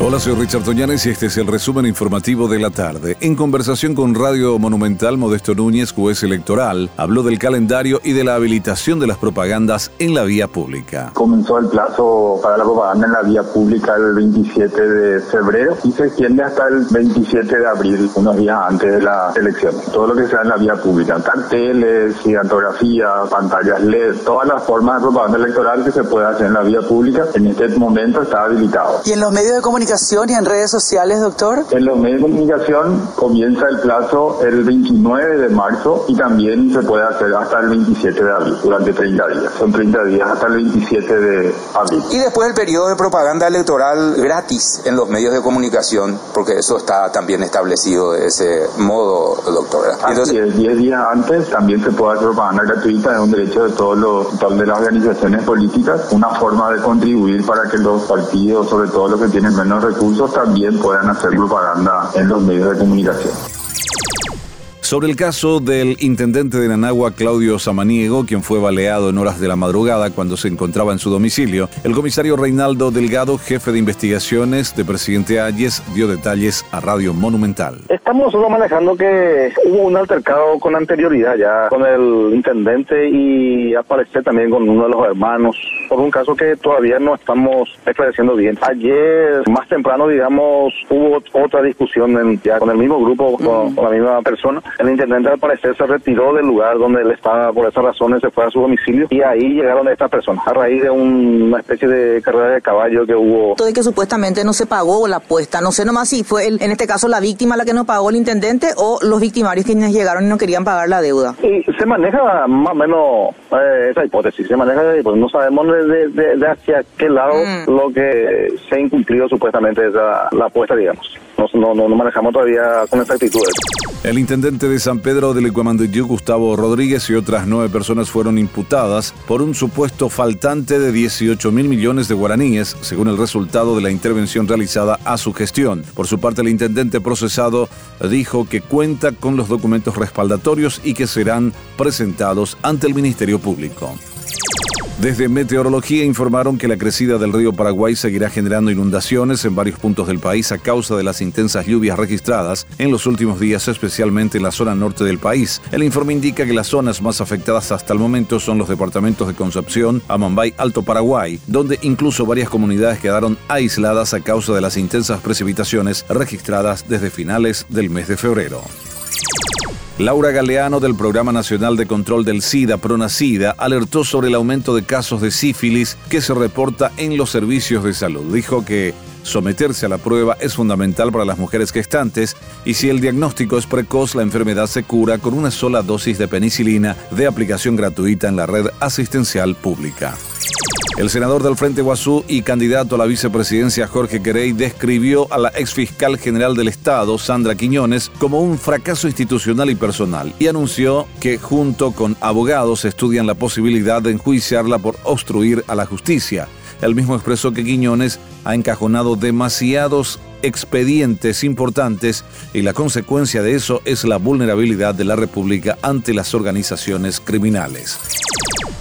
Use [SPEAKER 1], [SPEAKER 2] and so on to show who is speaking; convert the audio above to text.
[SPEAKER 1] Hola, soy Richard Toñanes y este es el resumen informativo de la tarde. En conversación con Radio Monumental, Modesto Núñez, juez electoral, habló del calendario y de la habilitación de las propagandas en la vía pública.
[SPEAKER 2] Comenzó el plazo para la propaganda en la vía pública el 27 de febrero y se extiende hasta el 27 de abril, unos días antes de las elecciones. Todo lo que sea en la vía pública, carteles, gigantografía, pantallas LED, todas las formas de propaganda electoral que se puede hacer en la vía pública, en este momento está habilitado.
[SPEAKER 3] ¿Y en los medios de comunicación? Y en redes sociales, doctor?
[SPEAKER 2] En los medios de comunicación comienza el plazo el 29 de marzo y también se puede hacer hasta el 27 de abril, durante 30 días. Son 30 días hasta el 27 de abril.
[SPEAKER 4] Y después el periodo de propaganda electoral gratis en los medios de comunicación, porque eso está también establecido de ese modo, doctora.
[SPEAKER 2] Entonces, 10 días antes también se puede hacer propaganda gratuita, es un derecho de todos los de las organizaciones políticas, una forma de contribuir para que los partidos, sobre todo los que tienen menos recursos también puedan hacer propaganda en los medios de comunicación.
[SPEAKER 1] Sobre el caso del intendente de Nanagua, Claudio Samaniego, quien fue baleado en horas de la madrugada cuando se encontraba en su domicilio, el comisario Reinaldo Delgado, jefe de investigaciones de Presidente Ayes, dio detalles a Radio Monumental.
[SPEAKER 5] Estamos solo manejando que hubo un altercado con anterioridad ya con el intendente y aparecer también con uno de los hermanos por un caso que todavía no estamos esclareciendo bien. Ayer, más temprano, digamos, hubo otra discusión ya con el mismo grupo, con la misma persona el intendente al parecer se retiró del lugar donde él estaba, por esas razones se fue a su domicilio y ahí llegaron estas personas a raíz de una especie de carrera de caballo que hubo.
[SPEAKER 3] Todo de que supuestamente no se pagó la apuesta, no sé nomás si fue en este caso la víctima la que no pagó el intendente o los victimarios quienes llegaron y no querían pagar la deuda.
[SPEAKER 5] Y se maneja más o menos eh, esa hipótesis, se maneja pues no sabemos de, hacia qué lado mm. lo que se ha incumplido supuestamente esa, la apuesta, digamos. No, no, no manejamos todavía con exactitud.
[SPEAKER 1] El intendente de San Pedro de Licuamandiyú, Gustavo Rodríguez, y otras nueve personas fueron imputadas por un supuesto faltante de 18 mil millones de guaraníes, según el resultado de la intervención realizada a su gestión. Por su parte, el intendente procesado dijo que cuenta con los documentos respaldatorios y que serán presentados ante el Ministerio Público. Desde Meteorología informaron que la crecida del río Paraguay seguirá generando inundaciones en varios puntos del país a causa de las intensas lluvias registradas en los últimos días, especialmente en la zona norte del país. El informe indica que las zonas más afectadas hasta el momento son los departamentos de Concepción, Amambay, Alto Paraguay, donde incluso varias comunidades quedaron aisladas a causa de las intensas precipitaciones registradas desde finales del mes de febrero. Laura Galeano del Programa Nacional de Control del SIDA, PRONACIDA, alertó sobre el aumento de casos de sífilis que se reporta en los servicios de salud. Dijo que someterse a la prueba es fundamental para las mujeres gestantes y si el diagnóstico es precoz, la enfermedad se cura con una sola dosis de penicilina de aplicación gratuita en la red asistencial pública. El senador del Frente Guazú y candidato a la vicepresidencia Jorge Querey describió a la exfiscal general del Estado, Sandra Quiñones, como un fracaso institucional y personal y anunció que junto con abogados estudian la posibilidad de enjuiciarla por obstruir a la justicia. El mismo expresó que Quiñones ha encajonado demasiados expedientes importantes y la consecuencia de eso es la vulnerabilidad de la República ante las organizaciones criminales.